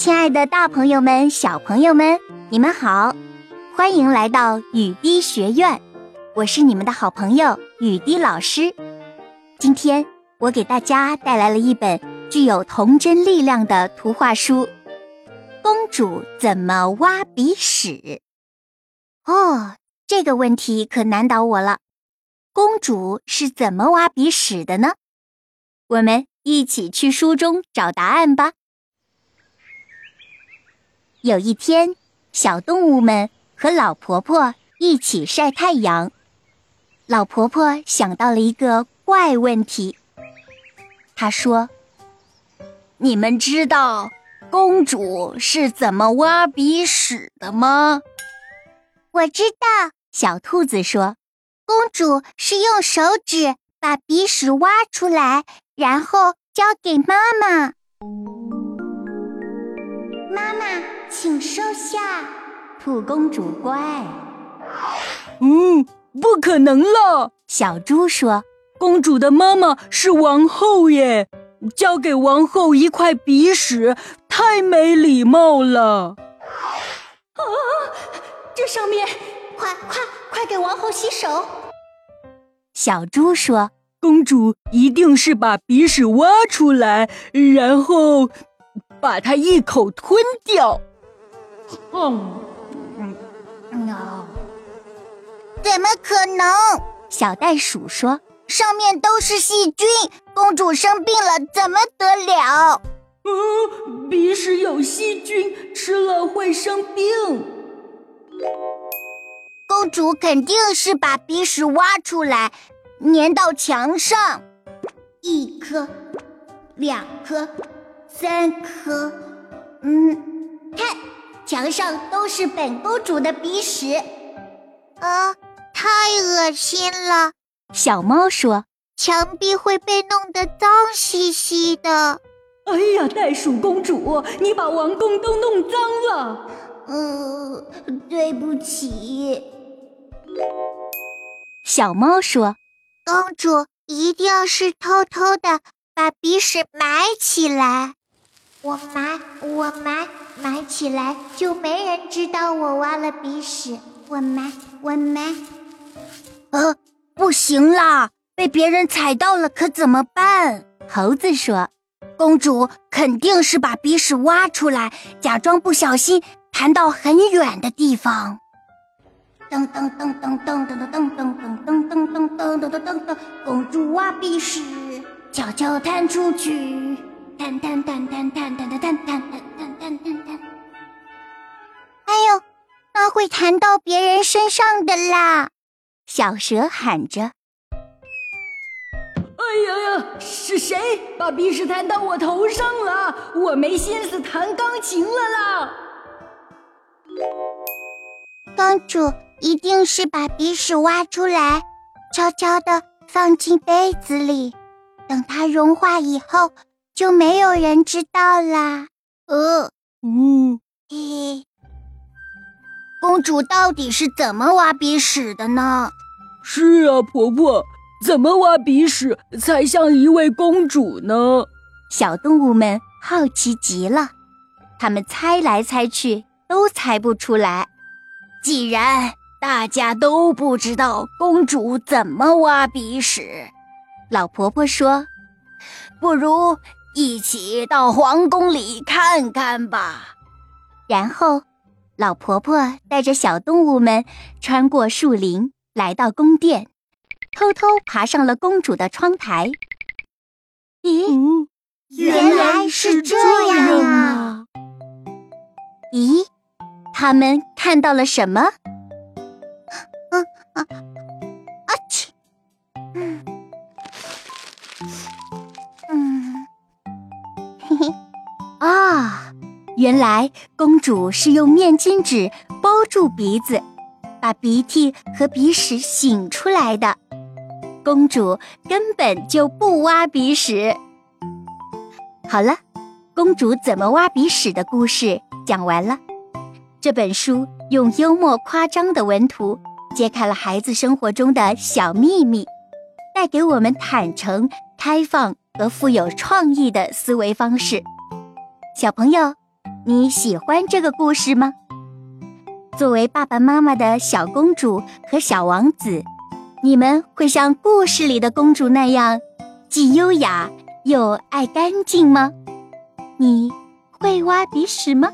亲爱的，大朋友们、小朋友们，你们好，欢迎来到雨滴学院，我是你们的好朋友雨滴老师。今天我给大家带来了一本具有童真力量的图画书，《公主怎么挖鼻屎》。哦，这个问题可难倒我了，公主是怎么挖鼻屎的呢？我们一起去书中找答案吧。有一天，小动物们和老婆婆一起晒太阳。老婆婆想到了一个怪问题。她说：“你们知道公主是怎么挖鼻屎的吗？”我知道，小兔子说：“公主是用手指把鼻屎挖出来，然后交给妈妈。”请收下，兔公主乖。嗯，不可能了。小猪说：“公主的妈妈是王后耶，交给王后一块鼻屎，太没礼貌了。”啊，这上面，快快快给王后洗手。小猪说：“公主一定是把鼻屎挖出来，然后把它一口吞掉。”嗯嗯怎么可能？小袋鼠说：“上面都是细菌，公主生病了怎么得了？”嗯，鼻屎有细菌，吃了会生病。公主肯定是把鼻屎挖出来，粘到墙上，一颗，两颗，三颗，嗯，墙上都是本公主的鼻屎，啊，太恶心了！小猫说：“墙壁会被弄得脏兮兮的。”哎呀，袋鼠公主，你把王宫都弄脏了。嗯，对不起。小猫说：“公主一定是偷偷的把鼻屎埋起来。”我埋，我埋，埋起来就没人知道我挖了鼻屎。我埋，我埋。呃，不行啦，被别人踩到了可怎么办？猴子说：“公主肯定是把鼻屎挖出来，假装不小心弹到很远的地方。”噔噔噔噔噔噔噔噔噔噔噔噔噔噔噔噔噔，公主挖鼻屎，悄悄弹出去。弹弹弹弹弹弹弹弹弹弹弹弹弹！会弹到别人身上的啦！小蛇喊着：“哎呀呀，是谁把鼻屎弹到我头上了？我没心思弹钢琴了啦！”公主一定是把鼻屎挖出来，悄悄的放进杯子里，等它融化以后。就没有人知道啦。呃，嗯，嘿，公主到底是怎么挖鼻屎的呢？是啊，婆婆，怎么挖鼻屎才像一位公主呢？小动物们好奇极了，他们猜来猜去都猜不出来。既然大家都不知道公主怎么挖鼻屎，老婆婆说：“不如……”一起到皇宫里看看吧。然后，老婆婆带着小动物们穿过树林，来到宫殿，偷偷爬上了公主的窗台。咦，原来是这样啊！咦，他们看到了什么？原来公主是用面巾纸包住鼻子，把鼻涕和鼻屎擤出来的。公主根本就不挖鼻屎。好了，公主怎么挖鼻屎的故事讲完了。这本书用幽默夸张的文图揭开了孩子生活中的小秘密，带给我们坦诚、开放和富有创意的思维方式。小朋友，你喜欢这个故事吗？作为爸爸妈妈的小公主和小王子，你们会像故事里的公主那样，既优雅又爱干净吗？你会挖鼻屎吗？